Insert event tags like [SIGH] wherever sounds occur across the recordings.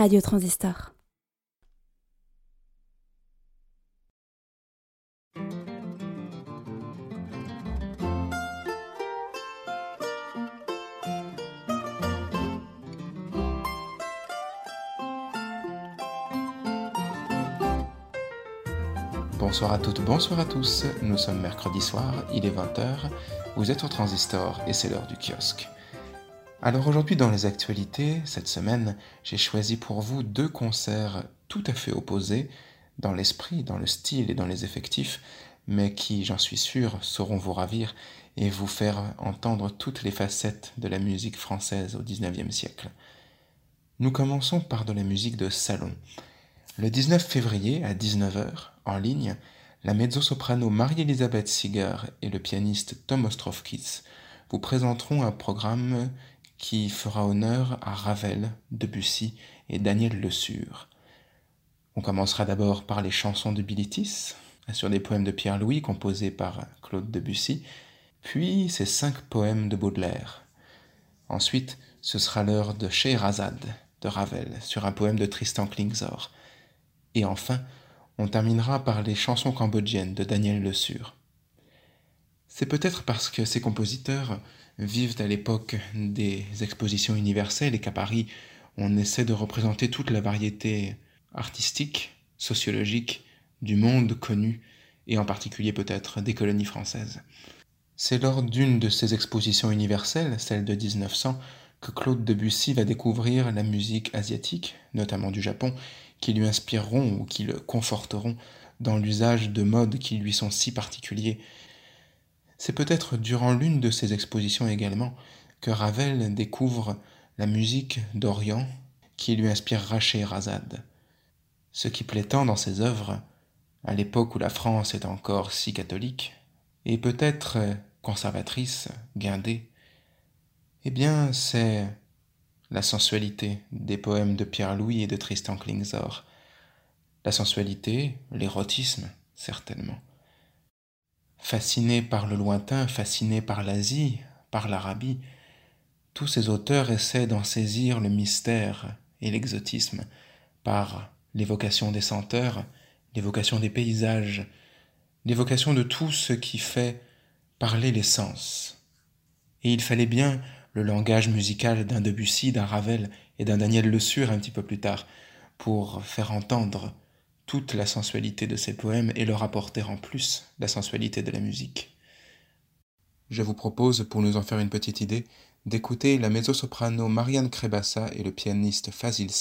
Radio Transistor. Bonsoir à toutes, bonsoir à tous. Nous sommes mercredi soir, il est 20h, vous êtes au Transistor et c'est l'heure du kiosque. Alors aujourd'hui dans les actualités, cette semaine, j'ai choisi pour vous deux concerts tout à fait opposés, dans l'esprit, dans le style et dans les effectifs, mais qui, j'en suis sûr, sauront vous ravir et vous faire entendre toutes les facettes de la musique française au XIXe siècle. Nous commençons par de la musique de salon. Le 19 février à 19h, en ligne, la mezzo-soprano Marie-Elisabeth Seeger et le pianiste Tom Ostrovkis vous présenteront un programme qui fera honneur à Ravel, Debussy et Daniel Le Sur. On commencera d'abord par les chansons de Bilitis, sur des poèmes de Pierre-Louis composés par Claude Debussy, puis ces cinq poèmes de Baudelaire. Ensuite, ce sera l'heure de Scheherazade de Ravel sur un poème de Tristan Klingzor. Et enfin, on terminera par les chansons cambodgiennes de Daniel Le Sur. C'est peut-être parce que ces compositeurs vivent à l'époque des expositions universelles et qu'à Paris, on essaie de représenter toute la variété artistique, sociologique du monde connu, et en particulier peut-être des colonies françaises. C'est lors d'une de ces expositions universelles, celle de 1900, que Claude Debussy va découvrir la musique asiatique, notamment du Japon, qui lui inspireront ou qui le conforteront dans l'usage de modes qui lui sont si particuliers c'est peut-être durant l'une de ces expositions également que Ravel découvre la musique d'Orient qui lui inspirera Scheherazade. Ce qui plaît tant dans ses œuvres, à l'époque où la France est encore si catholique, et peut-être conservatrice, guindée, eh bien c'est la sensualité des poèmes de Pierre-Louis et de Tristan Klingzor. La sensualité, l'érotisme, certainement. Fascinés par le lointain, fascinés par l'Asie, par l'Arabie, tous ces auteurs essaient d'en saisir le mystère et l'exotisme par l'évocation des senteurs, l'évocation des paysages, l'évocation de tout ce qui fait parler les sens. Et il fallait bien le langage musical d'un Debussy, d'un Ravel et d'un Daniel Le Sur un petit peu plus tard pour faire entendre toute la sensualité de ces poèmes et leur apporter en plus la sensualité de la musique. Je vous propose, pour nous en faire une petite idée, d'écouter la mezzo-soprano Marianne Crebassa et le pianiste Fazil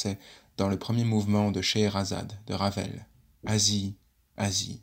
dans le premier mouvement de Scheherazade de Ravel. Asie, Asie.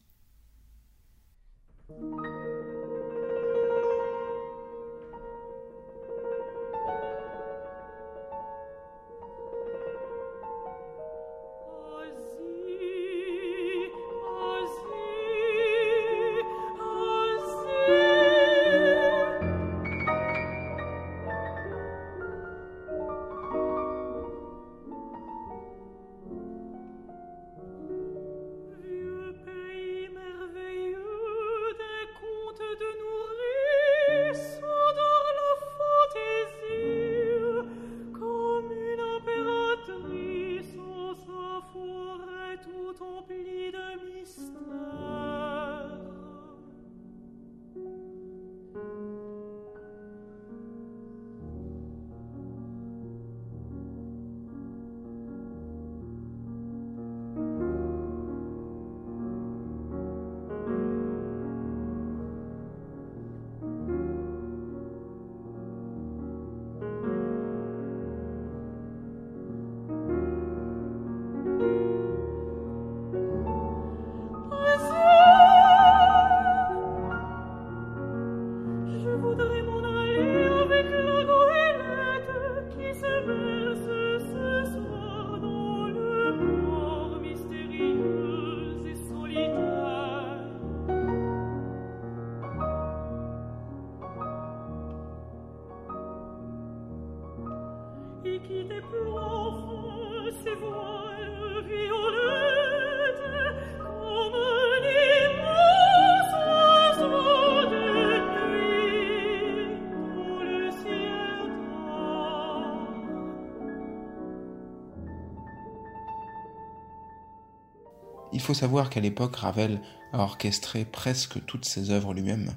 Faut savoir qu'à l'époque, Ravel a orchestré presque toutes ses œuvres lui-même,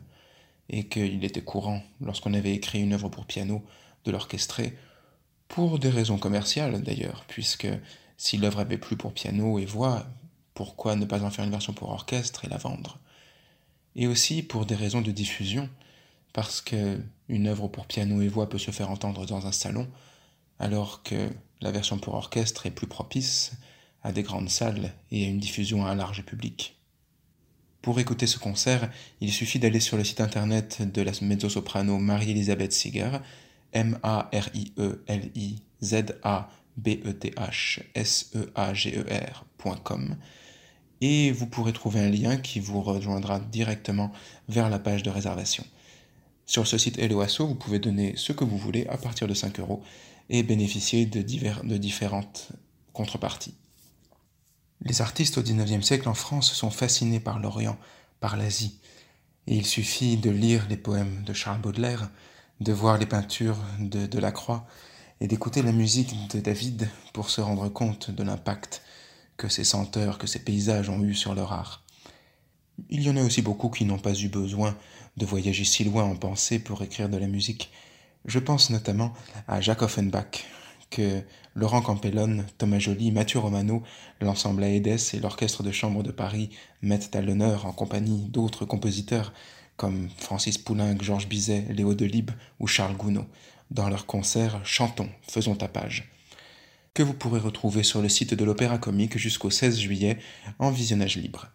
et qu'il était courant, lorsqu'on avait écrit une œuvre pour piano, de l'orchestrer, pour des raisons commerciales d'ailleurs, puisque si l'œuvre avait plu pour piano et voix, pourquoi ne pas en faire une version pour orchestre et la vendre? Et aussi pour des raisons de diffusion, parce que une œuvre pour piano et voix peut se faire entendre dans un salon, alors que la version pour orchestre est plus propice à des grandes salles et à une diffusion à un large public. Pour écouter ce concert, il suffit d'aller sur le site internet de la mezzo-soprano Marie-Elisabeth Seeger, M-A-R-I-E-L-I-Z-A-B-E-T-H-S-E-A-G-E-R.com et vous pourrez trouver un lien qui vous rejoindra directement vers la page de réservation. Sur ce site Helloasso, vous pouvez donner ce que vous voulez à partir de 5 euros et bénéficier de, de différentes contreparties. Les artistes au XIXe siècle en France sont fascinés par l'Orient, par l'Asie, et il suffit de lire les poèmes de Charles Baudelaire, de voir les peintures de Delacroix et d'écouter la musique de David pour se rendre compte de l'impact que ces senteurs, que ces paysages ont eu sur leur art. Il y en a aussi beaucoup qui n'ont pas eu besoin de voyager si loin en pensée pour écrire de la musique. Je pense notamment à Jacques Offenbach, que Laurent Campellone, Thomas Joly, Mathieu Romano, l'ensemble Aedes et l'orchestre de chambre de Paris mettent à l'honneur en compagnie d'autres compositeurs comme Francis Poulenc, Georges Bizet, Léo Delibes ou Charles Gounod, dans leur concert Chantons, faisons ta page que vous pourrez retrouver sur le site de l'Opéra Comique jusqu'au 16 juillet en visionnage libre.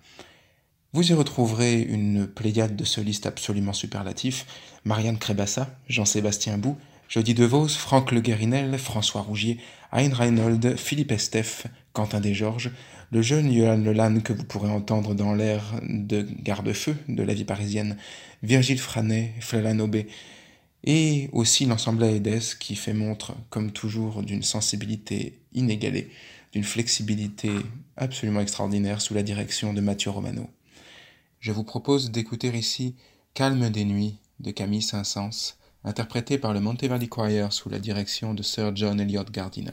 Vous y retrouverez une pléiade de solistes absolument superlatifs, Marianne Crébassa, Jean-Sébastien Bou, Jody DeVos, Franck Le Guérinel, François Rougier, Hein Reinhold, Philippe Estef, Quentin Desgeorges, le jeune Johan Lelanne que vous pourrez entendre dans l'air de Garde-feu de la vie parisienne, Virgile Franet, Flalan Aubé, et aussi l'ensemble Aedes qui fait montre, comme toujours, d'une sensibilité inégalée, d'une flexibilité absolument extraordinaire sous la direction de Mathieu Romano. Je vous propose d'écouter ici Calme des nuits de Camille Saint-Saëns, interprété par le Monteverdi Choir sous la direction de Sir John Eliot Gardiner.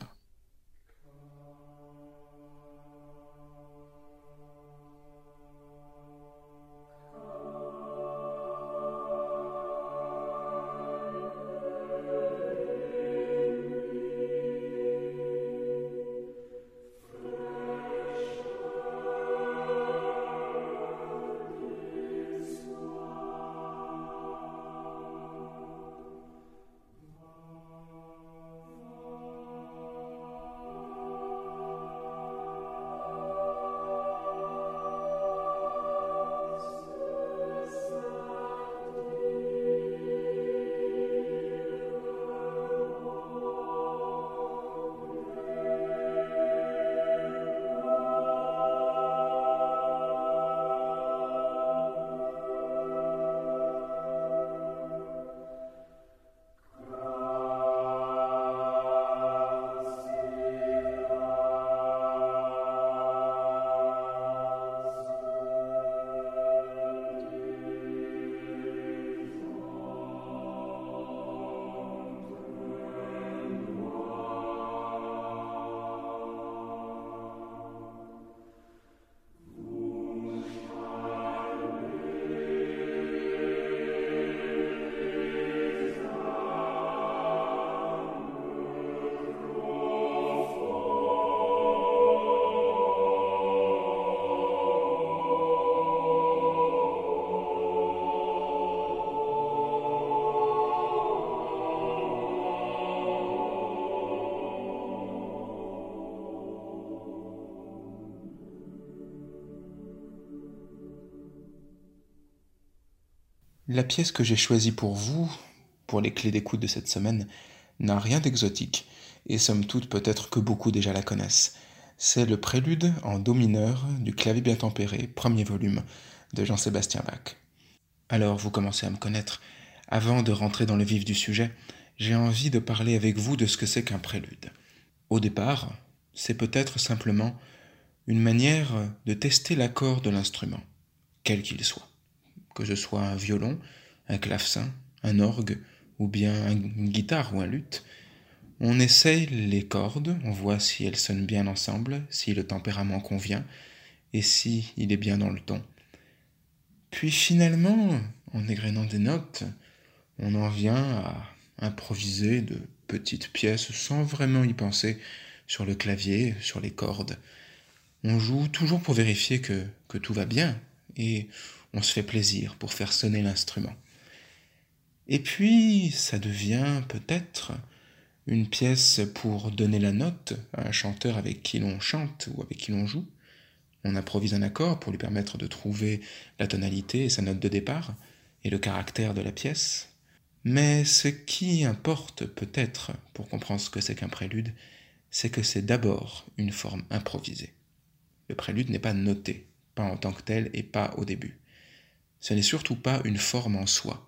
La pièce que j'ai choisie pour vous, pour les clés d'écoute de cette semaine, n'a rien d'exotique, et somme toute peut-être que beaucoup déjà la connaissent. C'est le prélude en Do mineur du clavier bien tempéré, premier volume, de Jean-Sébastien Bach. Alors vous commencez à me connaître. Avant de rentrer dans le vif du sujet, j'ai envie de parler avec vous de ce que c'est qu'un prélude. Au départ, c'est peut-être simplement une manière de tester l'accord de l'instrument, quel qu'il soit que ce soit un violon, un clavecin, un orgue, ou bien une guitare ou un luth, on essaye les cordes, on voit si elles sonnent bien ensemble, si le tempérament convient, et si il est bien dans le ton. Puis finalement, en égrénant des notes, on en vient à improviser de petites pièces sans vraiment y penser sur le clavier, sur les cordes. On joue toujours pour vérifier que, que tout va bien et on se fait plaisir pour faire sonner l'instrument. Et puis, ça devient peut-être une pièce pour donner la note à un chanteur avec qui l'on chante ou avec qui l'on joue. On improvise un accord pour lui permettre de trouver la tonalité et sa note de départ et le caractère de la pièce. Mais ce qui importe peut-être pour comprendre ce que c'est qu'un prélude, c'est que c'est d'abord une forme improvisée. Le prélude n'est pas noté, pas en tant que tel et pas au début. Ce n'est surtout pas une forme en soi.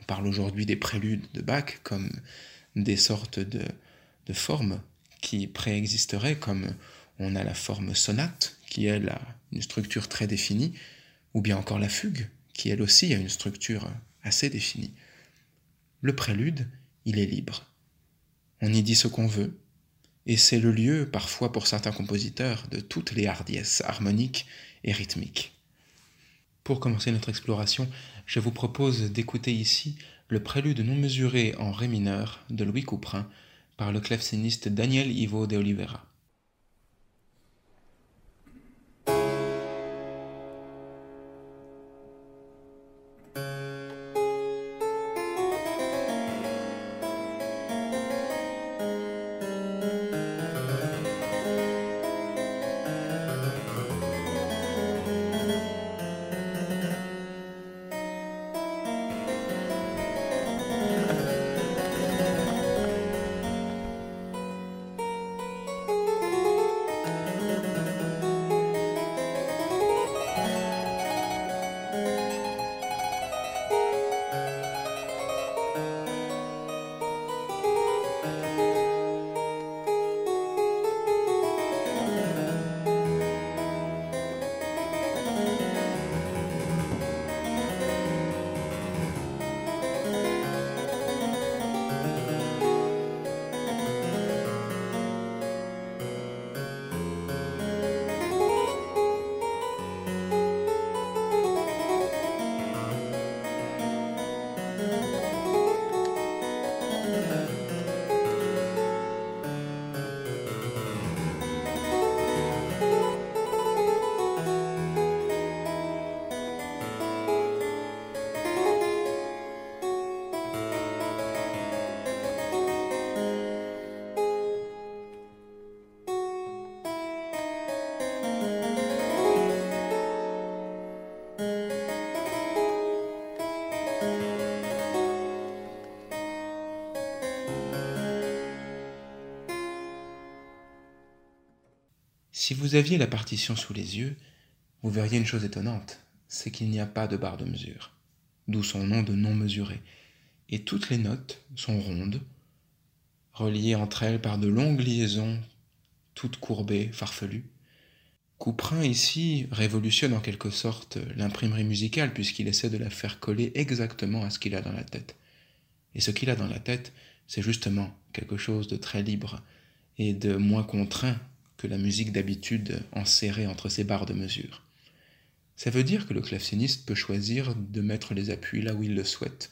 On parle aujourd'hui des préludes de Bach comme des sortes de, de formes qui préexisteraient, comme on a la forme sonate, qui elle a une structure très définie, ou bien encore la fugue, qui elle aussi a une structure assez définie. Le prélude, il est libre. On y dit ce qu'on veut, et c'est le lieu, parfois pour certains compositeurs, de toutes les hardiesses harmoniques et rythmiques. Pour commencer notre exploration, je vous propose d'écouter ici le prélude non mesuré en ré mineur de Louis Couperin par le claveciniste Daniel Ivo de Oliveira. Si vous aviez la partition sous les yeux, vous verriez une chose étonnante, c'est qu'il n'y a pas de barre de mesure, d'où son nom de non mesuré, et toutes les notes sont rondes, reliées entre elles par de longues liaisons, toutes courbées, farfelues. Couperin ici révolutionne en quelque sorte l'imprimerie musicale puisqu'il essaie de la faire coller exactement à ce qu'il a dans la tête. Et ce qu'il a dans la tête, c'est justement quelque chose de très libre et de moins contraint que la musique d'habitude enserrée entre ses barres de mesure. Ça veut dire que le claveciniste peut choisir de mettre les appuis là où il le souhaite,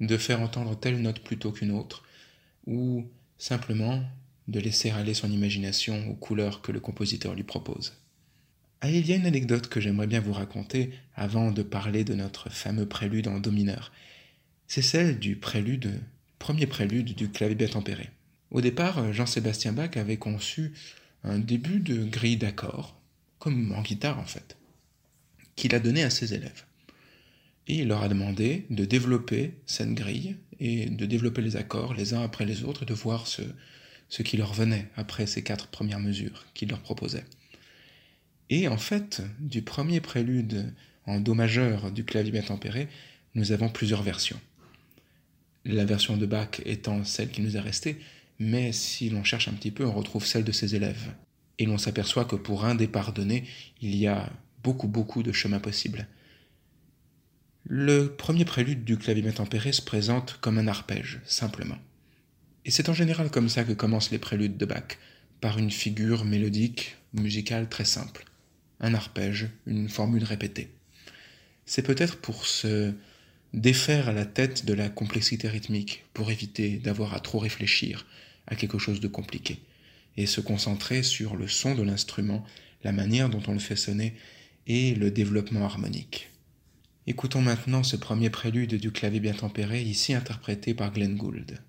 de faire entendre telle note plutôt qu'une autre, ou simplement de laisser aller son imagination aux couleurs que le compositeur lui propose. Ah, il y a une anecdote que j'aimerais bien vous raconter avant de parler de notre fameux prélude en do mineur. C'est celle du prélude, premier prélude du clavier tempéré. Au départ, Jean-Sébastien Bach avait conçu un début de grille d'accords, comme en guitare en fait, qu'il a donné à ses élèves. Et il leur a demandé de développer cette grille et de développer les accords les uns après les autres et de voir ce, qui leur venait après ces quatre premières mesures qu'il leur proposait. Et en fait, du premier prélude en Do majeur du clavier tempéré, nous avons plusieurs versions. La version de Bach étant celle qui nous est restée, mais si l'on cherche un petit peu, on retrouve celle de ses élèves. Et l'on s'aperçoit que pour un départ donné, il y a beaucoup, beaucoup de chemins possibles. Le premier prélude du clavier tempéré se présente comme un arpège, simplement. Et c'est en général comme ça que commencent les préludes de Bach, par une figure mélodique, musicale très simple. un arpège, une formule répétée. C'est peut-être pour se défaire à la tête de la complexité rythmique, pour éviter d'avoir à trop réfléchir à quelque chose de compliqué, et se concentrer sur le son de l'instrument, la manière dont on le fait sonner, et le développement harmonique. Écoutons maintenant ce premier prélude du clavier bien tempéré, ici interprété par Glenn Gould.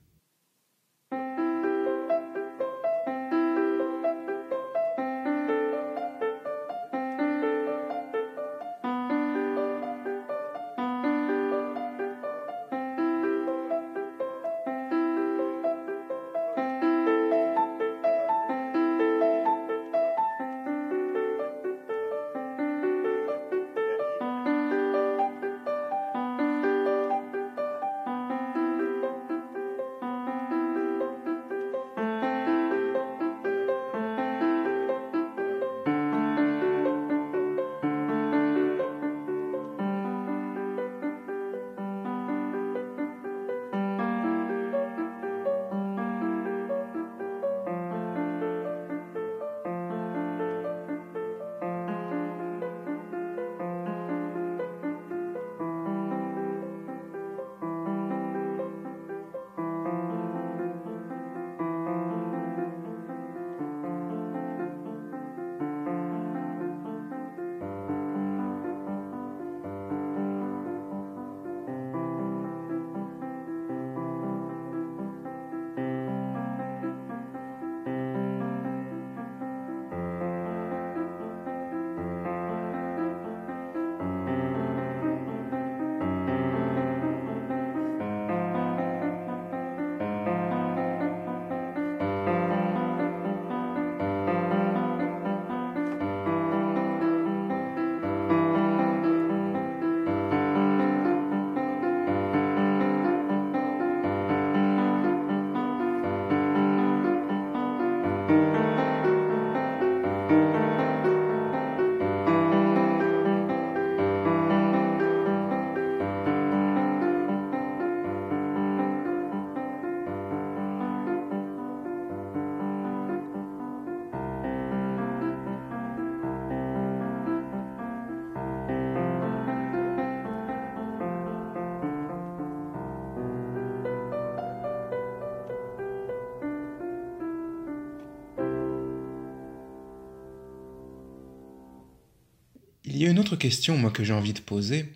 Il y a une autre question, moi, que j'ai envie de poser,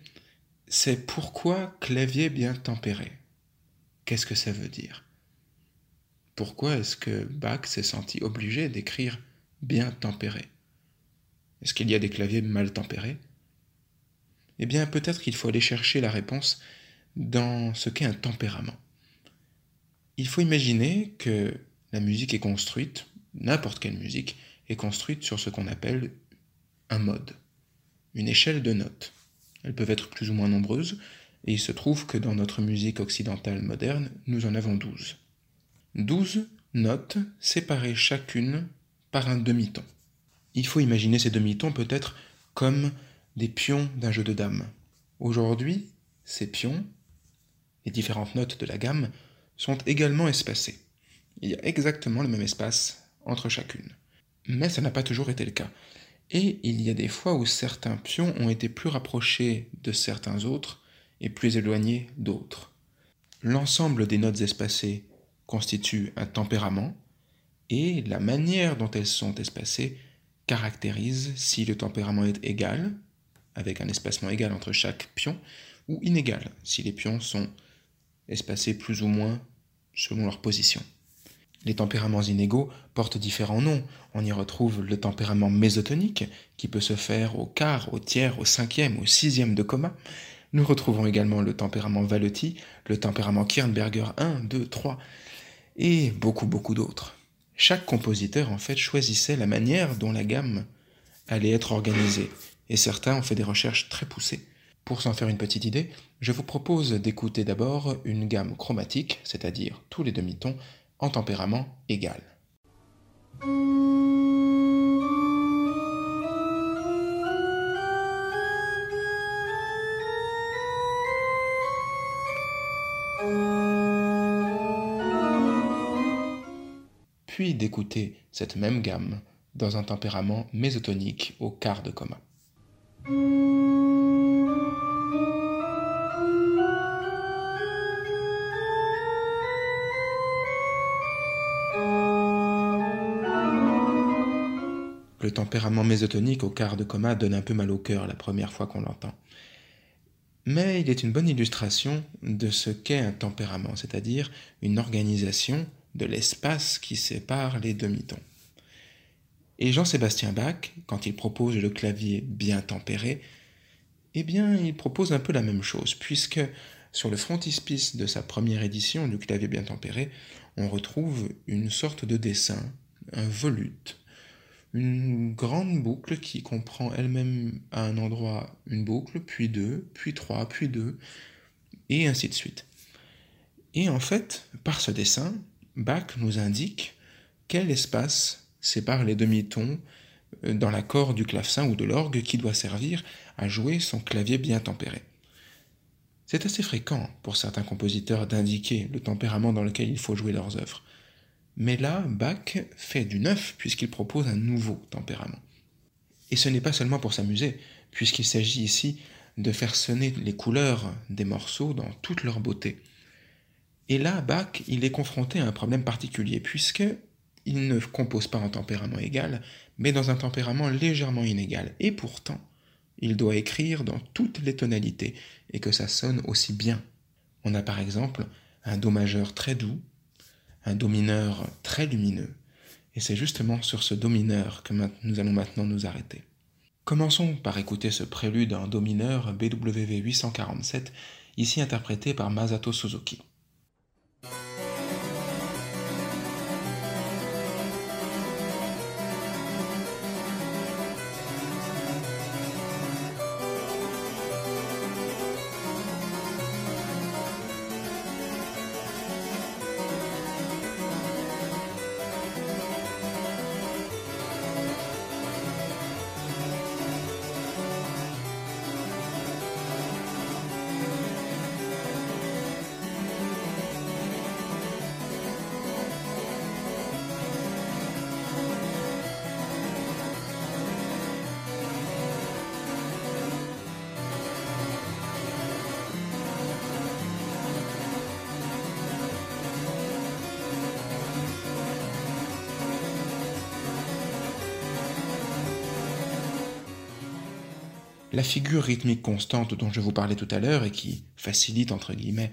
c'est pourquoi clavier bien tempéré? Qu'est-ce que ça veut dire? Pourquoi est-ce que Bach s'est senti obligé d'écrire bien tempéré? Est-ce qu'il y a des claviers mal tempérés? Eh bien, peut-être qu'il faut aller chercher la réponse dans ce qu'est un tempérament. Il faut imaginer que la musique est construite, n'importe quelle musique, est construite sur ce qu'on appelle un mode une échelle de notes. Elles peuvent être plus ou moins nombreuses, et il se trouve que dans notre musique occidentale moderne, nous en avons douze. Douze notes séparées chacune par un demi-ton. Il faut imaginer ces demi-tons peut-être comme des pions d'un jeu de dames. Aujourd'hui, ces pions, les différentes notes de la gamme, sont également espacées. Il y a exactement le même espace entre chacune. Mais ça n'a pas toujours été le cas. Et il y a des fois où certains pions ont été plus rapprochés de certains autres et plus éloignés d'autres. L'ensemble des notes espacées constitue un tempérament et la manière dont elles sont espacées caractérise si le tempérament est égal, avec un espacement égal entre chaque pion, ou inégal, si les pions sont espacés plus ou moins selon leur position. Les tempéraments inégaux portent différents noms. On y retrouve le tempérament mésotonique, qui peut se faire au quart, au tiers, au cinquième, au sixième de commun. Nous retrouvons également le tempérament Valetti, le tempérament Kirnberger 1, 2, 3, et beaucoup, beaucoup d'autres. Chaque compositeur, en fait, choisissait la manière dont la gamme allait être organisée, et certains ont fait des recherches très poussées. Pour s'en faire une petite idée, je vous propose d'écouter d'abord une gamme chromatique, c'est-à-dire tous les demi-tons, en tempérament égal. Puis d'écouter cette même gamme dans un tempérament mésotonique au quart de coma. Le tempérament mésotonique au quart de coma donne un peu mal au cœur la première fois qu'on l'entend. Mais il est une bonne illustration de ce qu'est un tempérament, c'est-à-dire une organisation de l'espace qui sépare les demi-tons. Et Jean-Sébastien Bach, quand il propose le clavier bien tempéré, eh bien, il propose un peu la même chose, puisque sur le frontispice de sa première édition du clavier bien tempéré, on retrouve une sorte de dessin, un volute, une grande boucle qui comprend elle-même à un endroit une boucle, puis deux, puis trois, puis deux, et ainsi de suite. Et en fait, par ce dessin, Bach nous indique quel espace sépare les demi-tons euh, dans l'accord du clavecin ou de l'orgue qui doit servir à jouer son clavier bien tempéré. C'est assez fréquent pour certains compositeurs d'indiquer le tempérament dans lequel il faut jouer leurs œuvres. Mais là, Bach fait du neuf puisqu'il propose un nouveau tempérament. Et ce n'est pas seulement pour s'amuser, puisqu'il s'agit ici de faire sonner les couleurs des morceaux dans toute leur beauté. Et là, Bach, il est confronté à un problème particulier, puisque il ne compose pas en tempérament égal, mais dans un tempérament légèrement inégal. Et pourtant, il doit écrire dans toutes les tonalités, et que ça sonne aussi bien. On a par exemple un Do majeur très doux, un do mineur très lumineux, et c'est justement sur ce do mineur que nous allons maintenant nous arrêter. Commençons par écouter ce prélude en do mineur BWV 847, ici interprété par Masato Suzuki. La figure rythmique constante dont je vous parlais tout à l'heure et qui facilite entre guillemets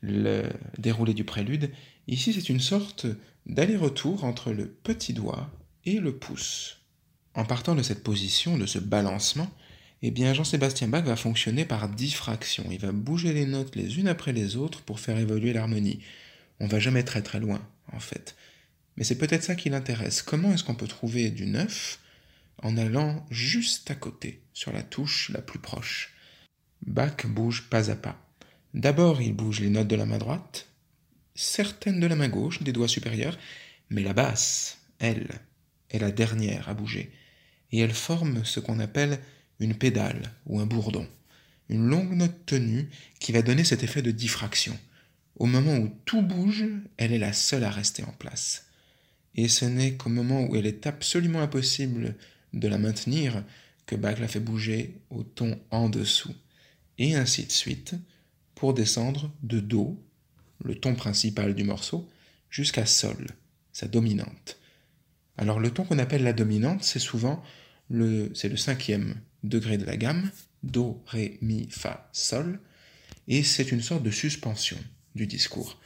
le déroulé du prélude, ici c'est une sorte d'aller-retour entre le petit doigt et le pouce. En partant de cette position, de ce balancement, eh bien Jean-Sébastien Bach va fonctionner par diffraction. Il va bouger les notes les unes après les autres pour faire évoluer l'harmonie. On va jamais très très loin, en fait. Mais c'est peut-être ça qui l'intéresse. Comment est-ce qu'on peut trouver du neuf en allant juste à côté, sur la touche la plus proche. Bach bouge pas à pas. D'abord, il bouge les notes de la main droite, certaines de la main gauche, des doigts supérieurs, mais la basse, elle, est la dernière à bouger, et elle forme ce qu'on appelle une pédale ou un bourdon, une longue note tenue qui va donner cet effet de diffraction. Au moment où tout bouge, elle est la seule à rester en place. Et ce n'est qu'au moment où elle est absolument impossible de la maintenir que Bach la fait bouger au ton en dessous, et ainsi de suite, pour descendre de Do, le ton principal du morceau, jusqu'à Sol, sa dominante. Alors le ton qu'on appelle la dominante, c'est souvent le, c'est le cinquième degré de la gamme, Do, Ré, Mi, Fa, Sol, et c'est une sorte de suspension du discours.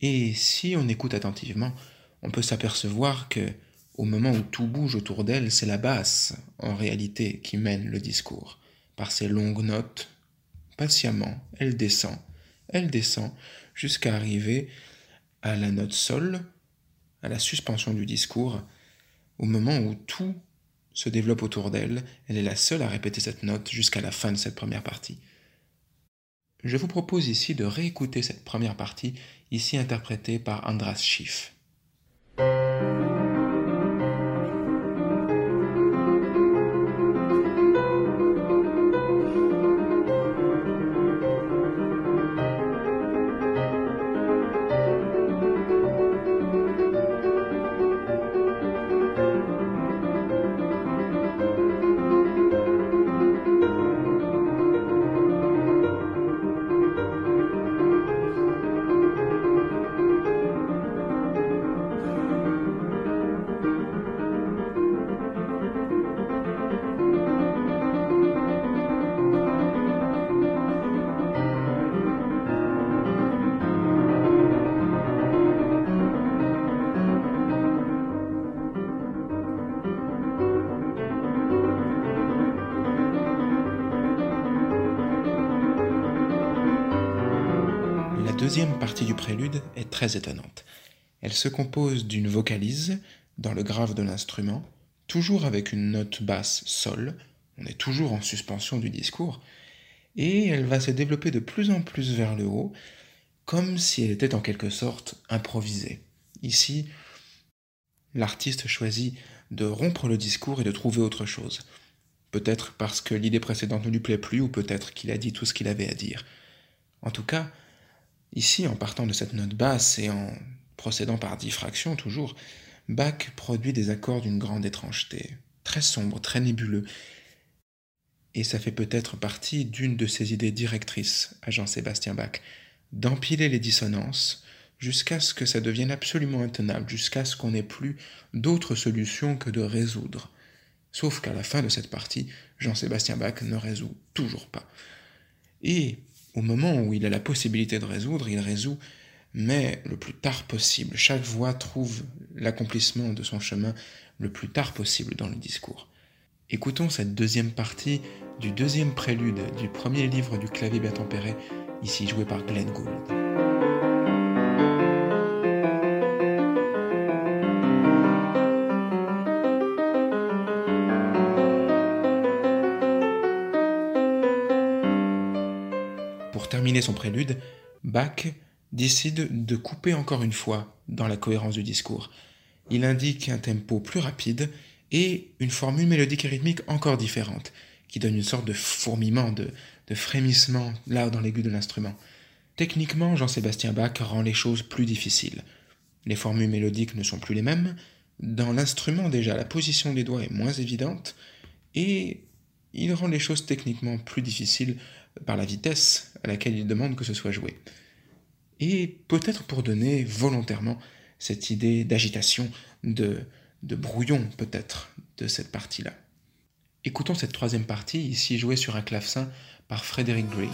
Et si on écoute attentivement, on peut s'apercevoir que au moment où tout bouge autour d'elle, c'est la basse, en réalité, qui mène le discours. Par ses longues notes, patiemment, elle descend, elle descend, jusqu'à arriver à la note sol, à la suspension du discours, au moment où tout se développe autour d'elle, elle est la seule à répéter cette note jusqu'à la fin de cette première partie. Je vous propose ici de réécouter cette première partie, ici interprétée par Andras Schiff. Étonnante. Elle se compose d'une vocalise dans le grave de l'instrument, toujours avec une note basse sol, on est toujours en suspension du discours, et elle va se développer de plus en plus vers le haut, comme si elle était en quelque sorte improvisée. Ici, l'artiste choisit de rompre le discours et de trouver autre chose. Peut-être parce que l'idée précédente ne lui plaît plus, ou peut-être qu'il a dit tout ce qu'il avait à dire. En tout cas, ici, en partant de cette note basse et en procédant par diffraction toujours, Bach produit des accords d'une grande étrangeté, très sombre, très nébuleux, et ça fait peut-être partie d'une de ses idées directrices à Jean-Sébastien Bach, d'empiler les dissonances jusqu'à ce que ça devienne absolument intenable, jusqu'à ce qu'on n'ait plus d'autre solution que de résoudre. Sauf qu'à la fin de cette partie, Jean-Sébastien Bach ne résout toujours pas. Et au moment où il a la possibilité de résoudre, il résout, mais le plus tard possible. Chaque voix trouve l'accomplissement de son chemin le plus tard possible dans le discours. Écoutons cette deuxième partie du deuxième prélude du premier livre du clavier bien tempéré, ici joué par Glenn Gould. Son prélude, Bach décide de couper encore une fois dans la cohérence du discours. Il indique un tempo plus rapide et une formule mélodique et rythmique encore différente, qui donne une sorte de fourmillement, de, frémissement là dans l'aigu de l'instrument. Techniquement, Jean-Sébastien Bach rend les choses plus difficiles. Les formules mélodiques ne sont plus les mêmes, dans l'instrument déjà la position des doigts est moins évidente, et il rend les choses techniquement plus difficiles par la vitesse à laquelle il demande que ce soit joué. Et peut-être pour donner volontairement cette idée d'agitation, de, brouillon peut-être de cette partie-là. Écoutons cette troisième partie, ici jouée sur un clavecin par Frederick Green.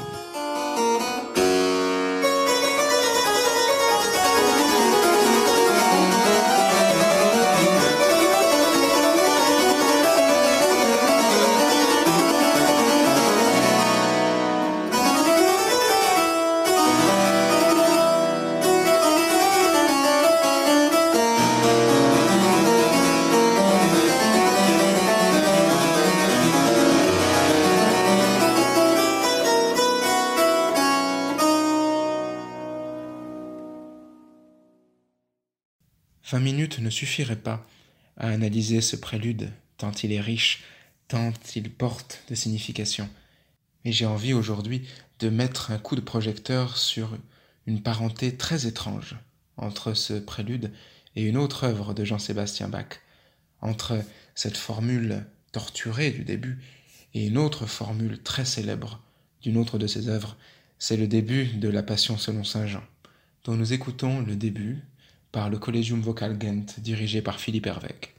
Ne suffiraient pas à analyser ce prélude, tant il est riche, tant il porte de signification. Mais j'ai envie aujourd'hui de mettre un coup de projecteur sur une parenté très étrange entre ce prélude et une autre œuvre de Jean-Sébastien Bach, entre cette formule torturée du début et une autre formule très célèbre d'une autre de ses œuvres, c'est le début de la Passion selon Saint Jean, dont nous écoutons le début par le Collegium Vocal Ghent dirigé par Philippe Hervec.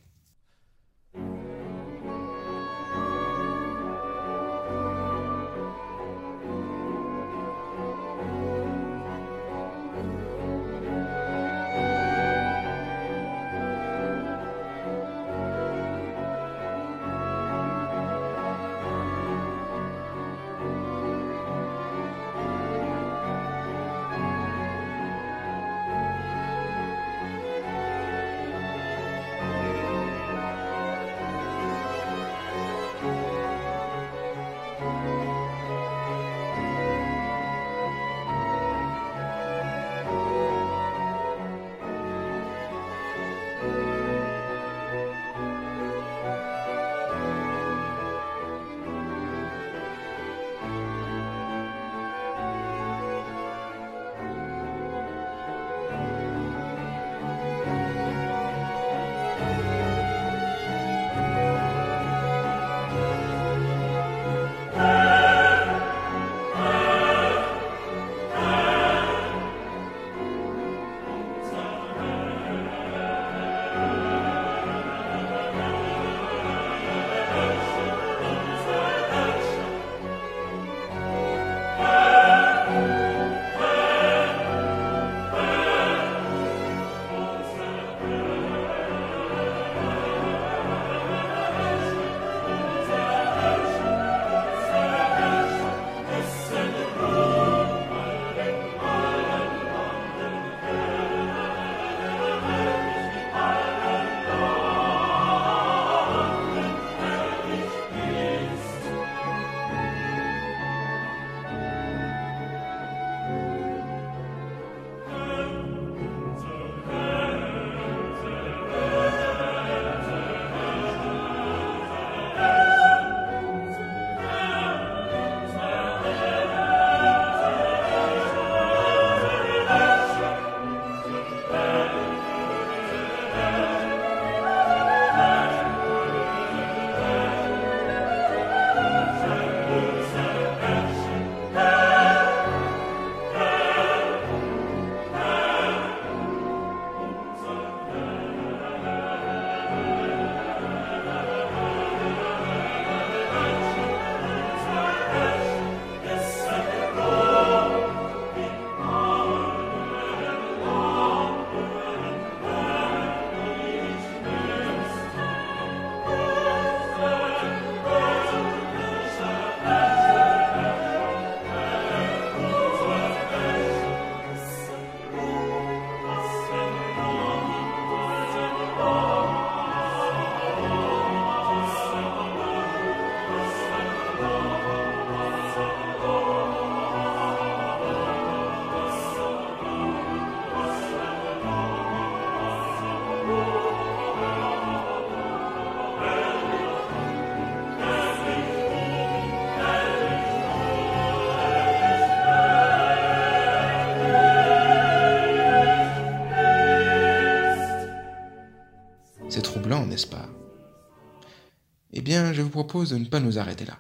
Eh bien, je vous propose de ne pas nous arrêter là,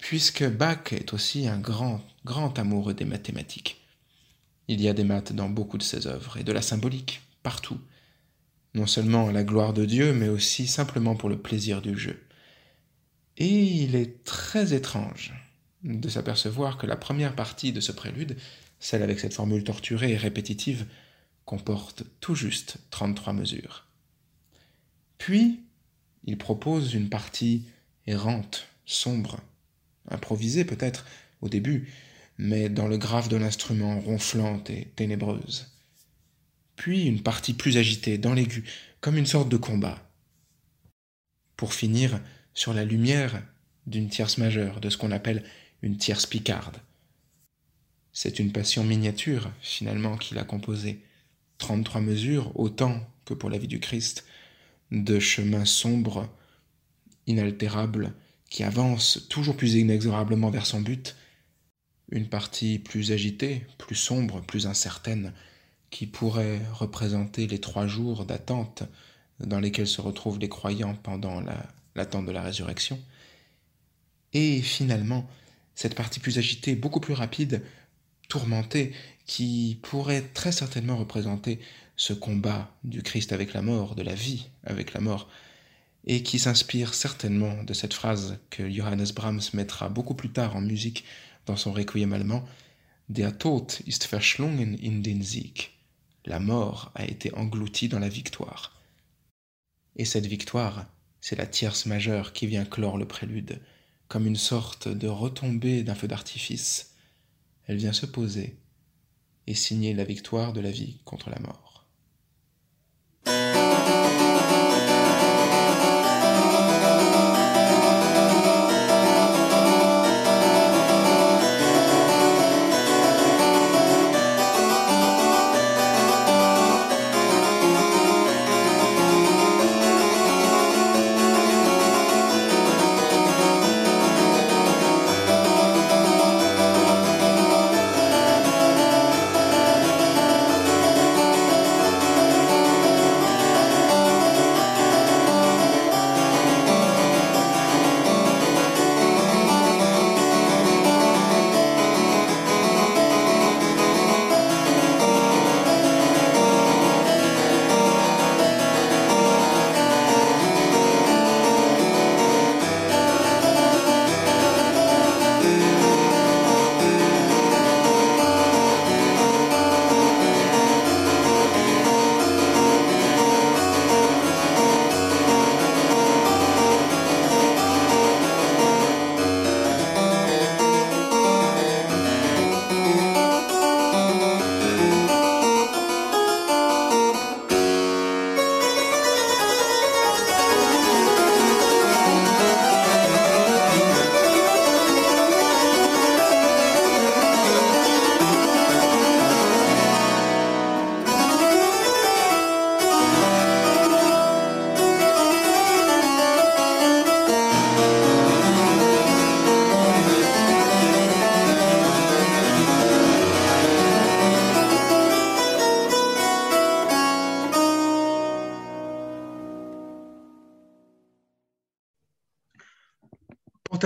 puisque Bach est aussi un grand, grand amoureux des mathématiques. Il y a des maths dans beaucoup de ses œuvres, et de la symbolique, partout. Non seulement à la gloire de Dieu, mais aussi simplement pour le plaisir du jeu. Et il est très étrange de s'apercevoir que la première partie de ce prélude, celle avec cette formule torturée et répétitive, comporte tout juste 33 mesures. Puis, il propose une partie errante, sombre, improvisée peut-être au début, mais dans le grave de l'instrument ronflante et ténébreuse. Puis une partie plus agitée, dans l'aigu, comme une sorte de combat. Pour finir, sur la lumière d'une tierce majeure, de ce qu'on appelle une tierce picarde. C'est une passion miniature, finalement, qu'il a composée. 33 mesures, autant que pour la vie du Christ, de chemins sombres, inaltérables, qui avancent toujours plus inexorablement vers son but, une partie plus agitée, plus sombre, plus incertaine, qui pourrait représenter les trois jours d'attente dans lesquels se retrouvent les croyants pendant l'attente de la résurrection, et finalement cette partie plus agitée, beaucoup plus rapide, tourmentée, qui pourrait très certainement représenter ce combat du Christ avec la mort, de la vie avec la mort, et qui s'inspire certainement de cette phrase que Johannes Brahms mettra beaucoup plus tard en musique dans son requiem allemand, Der Tod ist verschlungen in den Sieg. La mort a été engloutie dans la victoire. Et cette victoire, c'est la tierce majeure qui vient clore le prélude, comme une sorte de retombée d'un feu d'artifice. Elle vient se poser et signer la victoire de la vie contre la mort.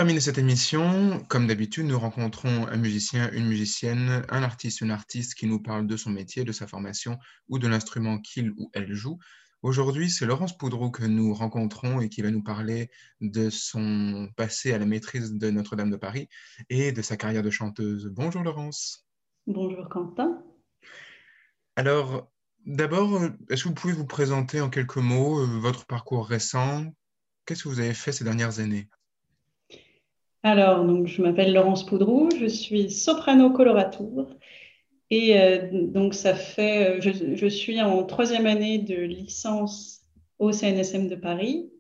Terminer cette émission, comme d'habitude, nous rencontrons un musicien, une musicienne, un artiste, une artiste qui nous parle de son métier, de sa formation ou de l'instrument qu'il ou elle joue. Aujourd'hui, c'est Laurence Poudreau que nous rencontrons et qui va nous parler de son passé à la maîtrise de Notre-Dame de Paris et de sa carrière de chanteuse. Bonjour Laurence. Bonjour Quentin. Alors, d'abord, est-ce que vous pouvez vous présenter en quelques mots euh, votre parcours récent? Qu'est-ce que vous avez fait ces dernières années? Alors, donc, je m'appelle Laurence Poudrou, je suis soprano coloratour. Et euh, donc, ça fait, euh, je, suis en troisième année de licence au CNSM de Paris.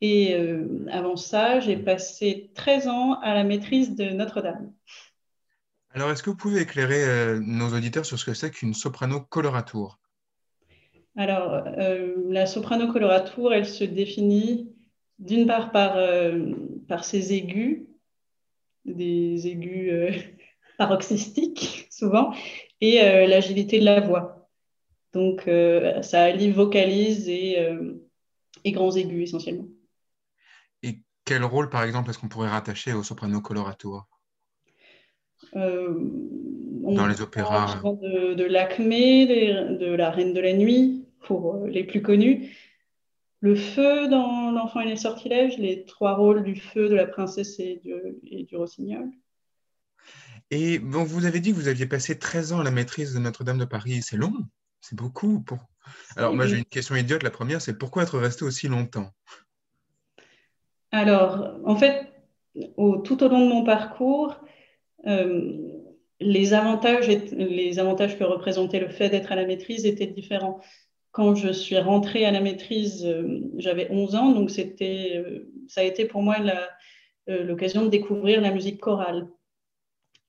Et euh, avant ça, j'ai passé 13 ans à la maîtrise de Notre-Dame. Alors, est-ce que vous pouvez éclairer nos auditeurs sur ce que c'est qu'une soprano coloratour Alors, la soprano coloratour, elle se définit d'une part par, euh, par ses aigus, des aigus euh, [LAUGHS] paroxystiques souvent, et euh, l'agilité de la voix. Donc, ça allie vocalise et, et grands aigus essentiellement. Et quel rôle, par exemple, est-ce qu'on pourrait rattacher au soprano colorato? Euh, Dans les opéras De, de l'Acmé, de la Reine de la Nuit, pour euh, les plus connus. Le feu dans L'Enfant et les sortilèges, les trois rôles du feu, de la princesse et du, et du rossignol. Et bon, vous avez dit que vous aviez passé 13 ans à la maîtrise de Notre-Dame de Paris. C'est long, c'est beaucoup. Pour... Alors, moi, j'ai une question idiote. La première, c'est pourquoi être resté aussi longtemps? Alors, en fait, tout au long de mon parcours, euh, les, avantages, les avantages que représentait le fait d'être à la maîtrise étaient différents. Quand je suis rentrée à la maîtrise, euh, j'avais 11 ans, donc euh, ça a été pour moi l'occasion de découvrir la musique chorale.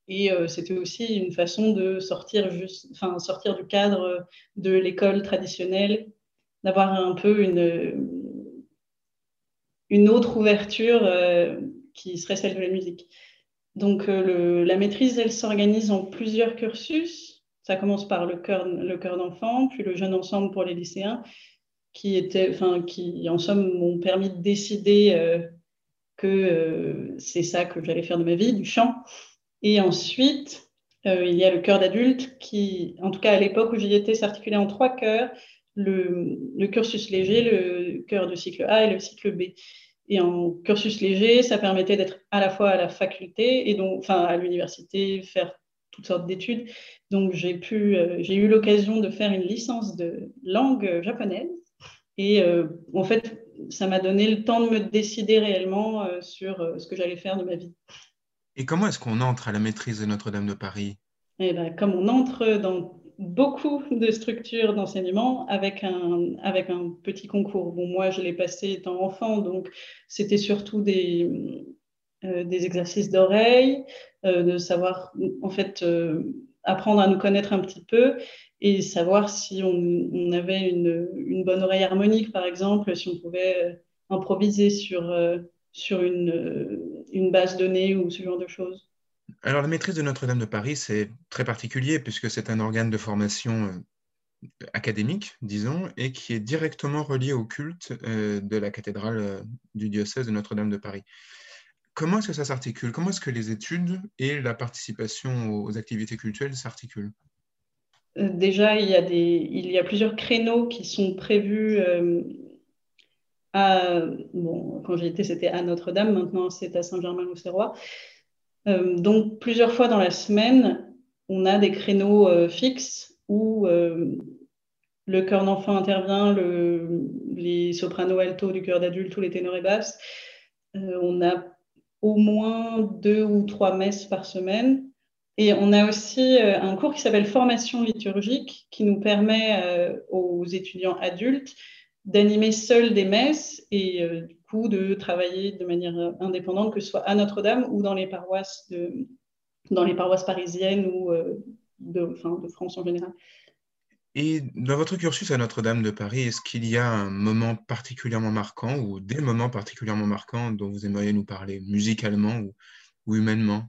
Et euh, c'était aussi une façon de sortir, enfin, sortir du cadre de l'école traditionnelle, d'avoir un peu une, une autre ouverture euh, qui serait celle de la musique. Donc euh, la maîtrise, elle s'organise en plusieurs cursus. Ça commence par le chœur, le chœur d'enfant, puis le jeune ensemble pour les lycéens, qui, était, enfin, qui en somme m'ont permis de décider que c'est ça que j'allais faire de ma vie, du chant. Et ensuite, euh, il y a le chœur d'adulte qui, en tout cas à l'époque où j'y étais, s'articulait en trois chœurs, le, cursus léger, le chœur de cycle A et le cycle B. Et en cursus léger, ça permettait d'être à la fois à la faculté et donc, enfin à l'université, faire toutes sortes d'études. Donc j'ai pu, euh, j'ai eu l'occasion de faire une licence de langue japonaise. Et euh, en fait, ça m'a donné le temps de me décider réellement sur ce que j'allais faire de ma vie. Et comment est-ce qu'on entre à la maîtrise de Notre-Dame de Paris? Eh ben, Comme on entre dans beaucoup de structures d'enseignement avec un, avec un petit concours. Bon, moi, je l'ai passé étant enfant, donc c'était surtout des, euh, des exercices d'oreille, euh, de savoir, en fait, euh, apprendre à nous connaître un petit peu et savoir si on, avait une, bonne oreille harmonique, par exemple, si on pouvait improviser sur sur une, base donnée ou ce genre de choses Alors, la maîtrise de Notre-Dame de Paris, c'est très particulier puisque c'est un organe de formation euh, académique, disons, et qui est directement relié au culte euh, de la cathédrale euh, du diocèse de Notre-Dame de Paris. Comment est-ce que ça s'articule? Comment est-ce que les études et la participation aux activités culturelles s'articulent? Déjà, il y, a plusieurs créneaux qui sont prévus bon, quand j'y étais, c'était à Notre-Dame, maintenant c'est à Saint-Germain-l'Auxerrois. Euh, donc, plusieurs fois dans la semaine, on a des créneaux euh, fixes où euh, le chœur d'enfant intervient, le, les sopranos alto du chœur d'adulte, tous les ténors et basses. on a au moins deux ou trois messes par semaine. Et on a aussi un cours qui s'appelle Formation liturgique, qui nous permet aux étudiants adultes d'animer seul des messes et euh, du coup de travailler de manière indépendante, que ce soit à Notre-Dame ou dans les paroisses, de, dans les paroisses parisiennes ou euh, de, enfin, de France en général. Et dans votre cursus à Notre-Dame de Paris, est-ce qu'il y a un moment particulièrement marquant ou des moments particulièrement marquants dont vous aimeriez nous parler, musicalement ou, humainement?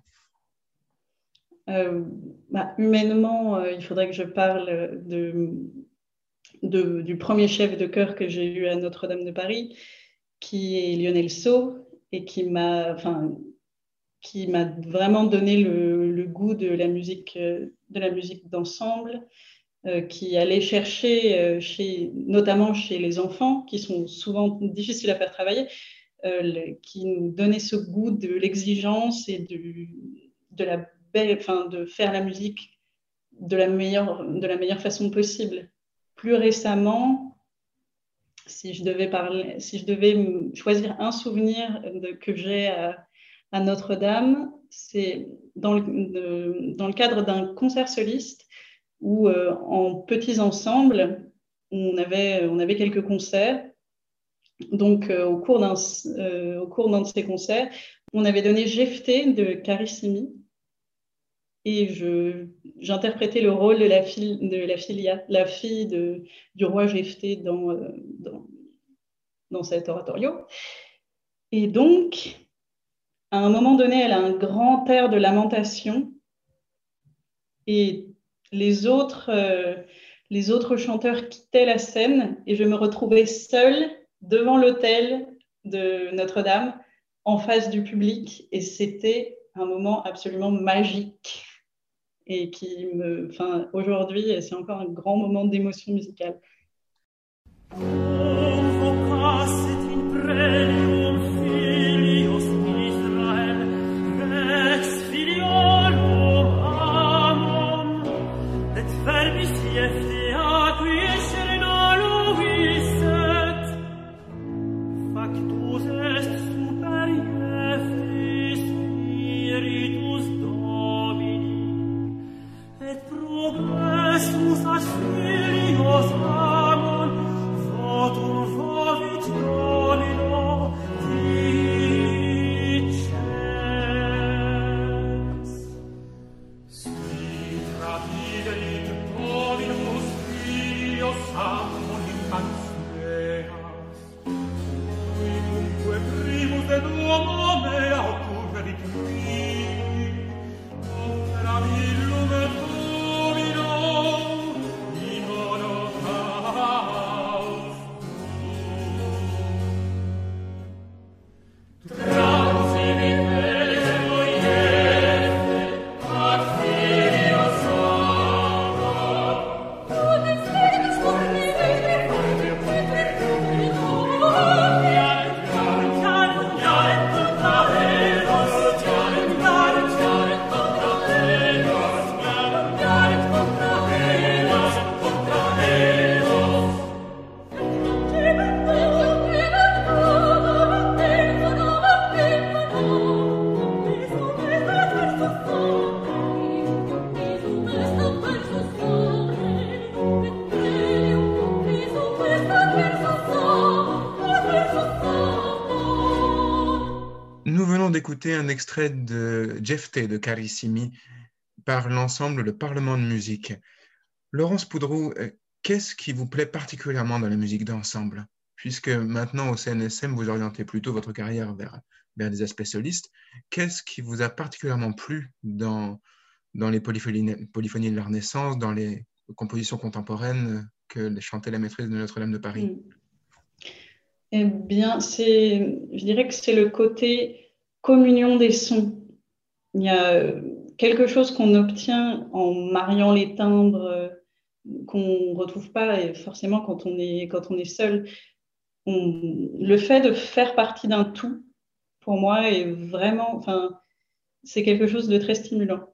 Euh, bah, Humainement, il faudrait que je parle de du premier chef de chœur que j'ai eu à Notre-Dame de Paris, qui est Lionel Sceau, et qui m'a enfin, qui m'a vraiment donné le, goût de la musique de la musique d'ensemble, euh, qui allait chercher, euh, notamment chez les enfants, qui sont souvent difficiles à faire travailler, euh, qui nous donnait ce goût de l'exigence et de, de la belle, enfin, de faire la musique de la meilleure, de la meilleure façon possible. Plus récemment, si je devais parler, si je devais choisir un souvenir que j'ai à, Notre-Dame, c'est dans le cadre d'un concert soliste où, euh, en petits ensembles, on avait, on avait quelques concerts. Donc, euh, au cours d'un euh, au cours d'un de ces concerts, on avait donné Jefté de Carissimi, et j'interprétais le rôle de la, fille, de la fille de, du roi Jephthé dans, dans, dans, cet oratorio. Et donc, à un moment donné, elle a un grand air de lamentation et les autres, euh, les autres chanteurs quittaient la scène et je me retrouvais seule devant l'hôtel de Notre-Dame, en face du public, et c'était un moment absolument magique et qui me, enfin, aujourd'hui, c'est encore un grand moment d'émotion musicale. D'écouter un extrait de Jefte de Carissimi par l'ensemble Le Parlement de musique. Laurence Poudreau, euh, qu'est-ce qui vous plaît particulièrement dans la musique d'ensemble? Puisque maintenant au CNSM, vous orientez plutôt votre carrière vers, vers des aspects solistes, qu'est-ce qui vous a particulièrement plu dans, dans les polyphonies, de la Renaissance, dans les compositions contemporaines que chantait la maîtrise de Notre-Dame de Paris? Hmm. Eh bien, je dirais que c'est le côté communion des sons. Il y a euh, quelque chose qu'on obtient en mariant les timbres euh, qu'on ne retrouve pas et forcément quand on est, quand on est seul. le fait de faire partie d'un tout, pour moi, est vraiment, enfin, c'est quelque chose de très stimulant.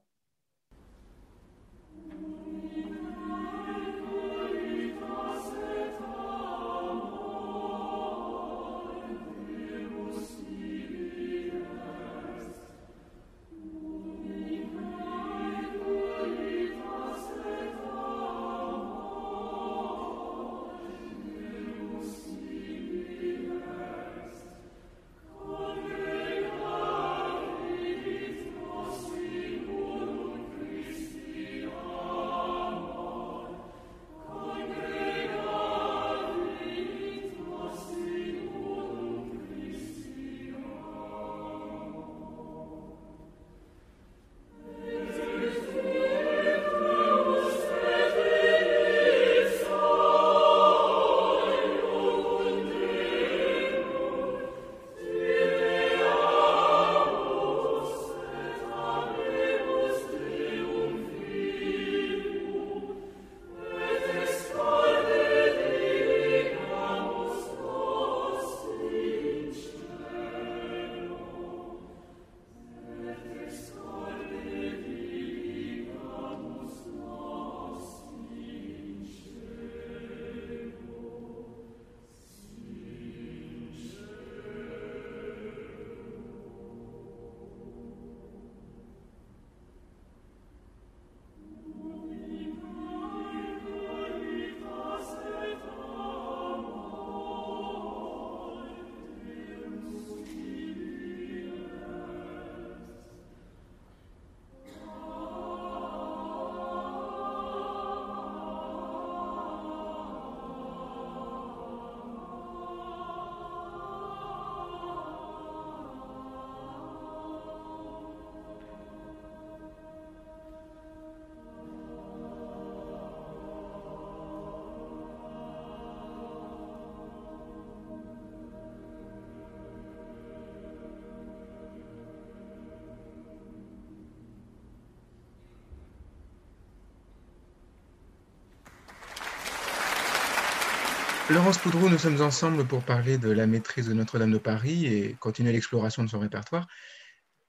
Laurence Poudreau, nous sommes ensemble pour parler de la maîtrise de Notre-Dame de Paris et continuer l'exploration de son répertoire.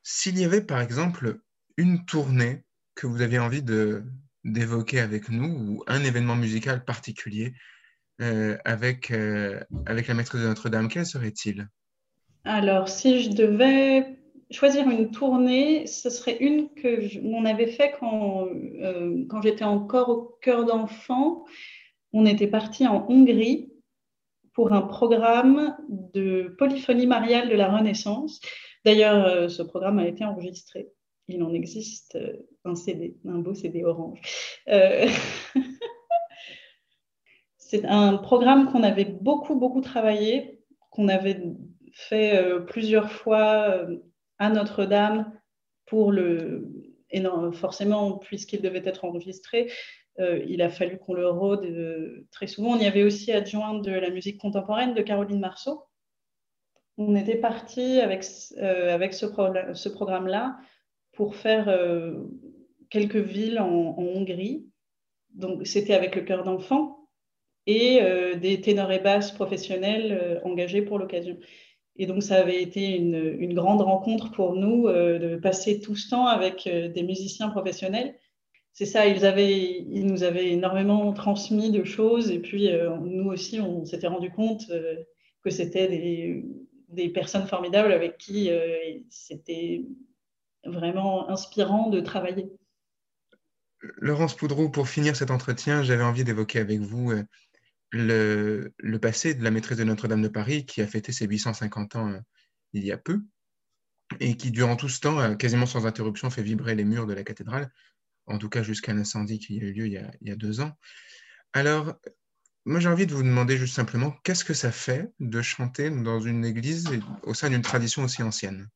S'il y avait par exemple une tournée que vous aviez envie d'évoquer avec nous ou un événement musical particulier euh, avec, euh, avec la maîtrise de Notre-Dame, quel serait-il? Alors, si je devais choisir une tournée, ce serait une que on avait fait quand, euh, quand j'étais encore au cœur d'enfant. On était parti en Hongrie pour un programme de polyphonie mariale de la Renaissance. D'ailleurs, euh, ce programme a été enregistré. Il en existe euh, un CD, un beau CD orange. Euh, [LAUGHS] c'est un programme qu'on avait beaucoup, beaucoup travaillé, qu'on avait fait plusieurs fois à Notre-Dame pour le. Forcément, puisqu'il devait être enregistré, euh, il a fallu qu'on le rôde euh, très souvent. On y avait aussi adjoint de la musique contemporaine de Caroline Marceau. On était parti avec, euh, avec ce, programme-là pour faire quelques villes en, Hongrie. Donc, c'était avec le cœur d'enfant et des ténors et basses professionnels engagés pour l'occasion. Et donc, ça avait été une grande rencontre pour nous de passer tout ce temps avec des musiciens professionnels c'est ça, ils, nous avaient énormément transmis de choses et puis euh, nous aussi, on s'était rendu compte euh, que c'était des, personnes formidables avec qui euh, c'était vraiment inspirant de travailler. Laurence Poudreau, pour finir cet entretien, j'avais envie d'évoquer avec vous le, le, passé de la maîtrise de Notre-Dame de Paris qui a fêté ses 850 ans il y a peu et qui, durant tout ce temps, quasiment sans interruption, fait vibrer les murs de la cathédrale en tout cas jusqu'à l'incendie qui a eu lieu il y a, deux ans. Alors, moi j'ai envie de vous demander juste simplement, qu'est-ce que ça fait de chanter dans une église au sein d'une tradition aussi ancienne?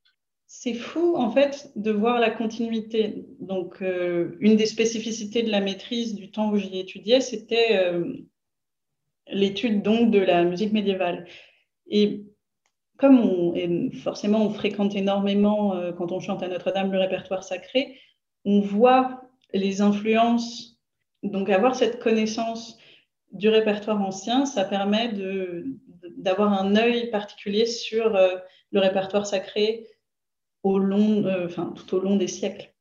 C'est fou, en fait, de voir la continuité. Donc, euh, une des spécificités de la maîtrise du temps où j'y étudiais, c'était euh, l'étude donc de la musique médiévale. Et comme on, forcément on fréquente énormément, euh, quand on chante à Notre-Dame, le répertoire sacré, on voit les influences. Donc avoir cette connaissance du répertoire ancien, ça permet d'avoir un œil particulier sur euh, le répertoire sacré au long, euh, tout au long des siècles.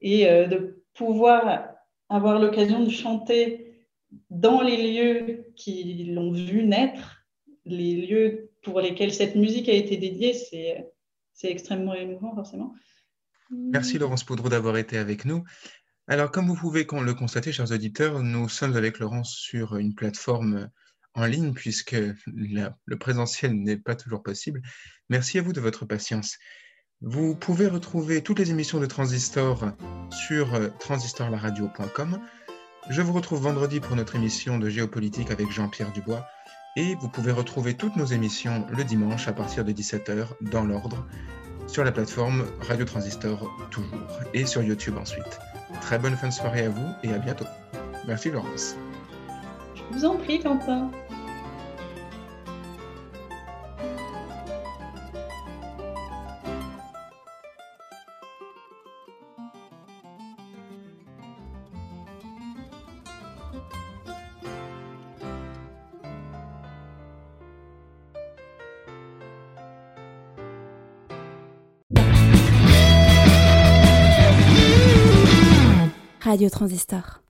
Et euh, de pouvoir avoir l'occasion de chanter dans les lieux qui l'ont vu naître, les lieux pour lesquels cette musique a été dédiée, c'est extrêmement émouvant forcément. Merci Laurence Poudreau d'avoir été avec nous. Alors, comme vous pouvez le constater, chers auditeurs, nous sommes avec Laurence sur une plateforme en ligne puisque le présentiel n'est pas toujours possible. Merci à vous de votre patience. Vous pouvez retrouver toutes les émissions de Transistor sur euh, transistorlaradio.com. Je vous retrouve vendredi pour notre émission de géopolitique avec Jean-Pierre Dubois. Et vous pouvez retrouver toutes nos émissions le dimanche à partir de 17h dans l'ordre sur la plateforme Radio Transistor toujours et sur YouTube ensuite. Très bonne fin de soirée à vous et à bientôt. Merci Laurence. Je vous en prie Quentin. Radio Transistor.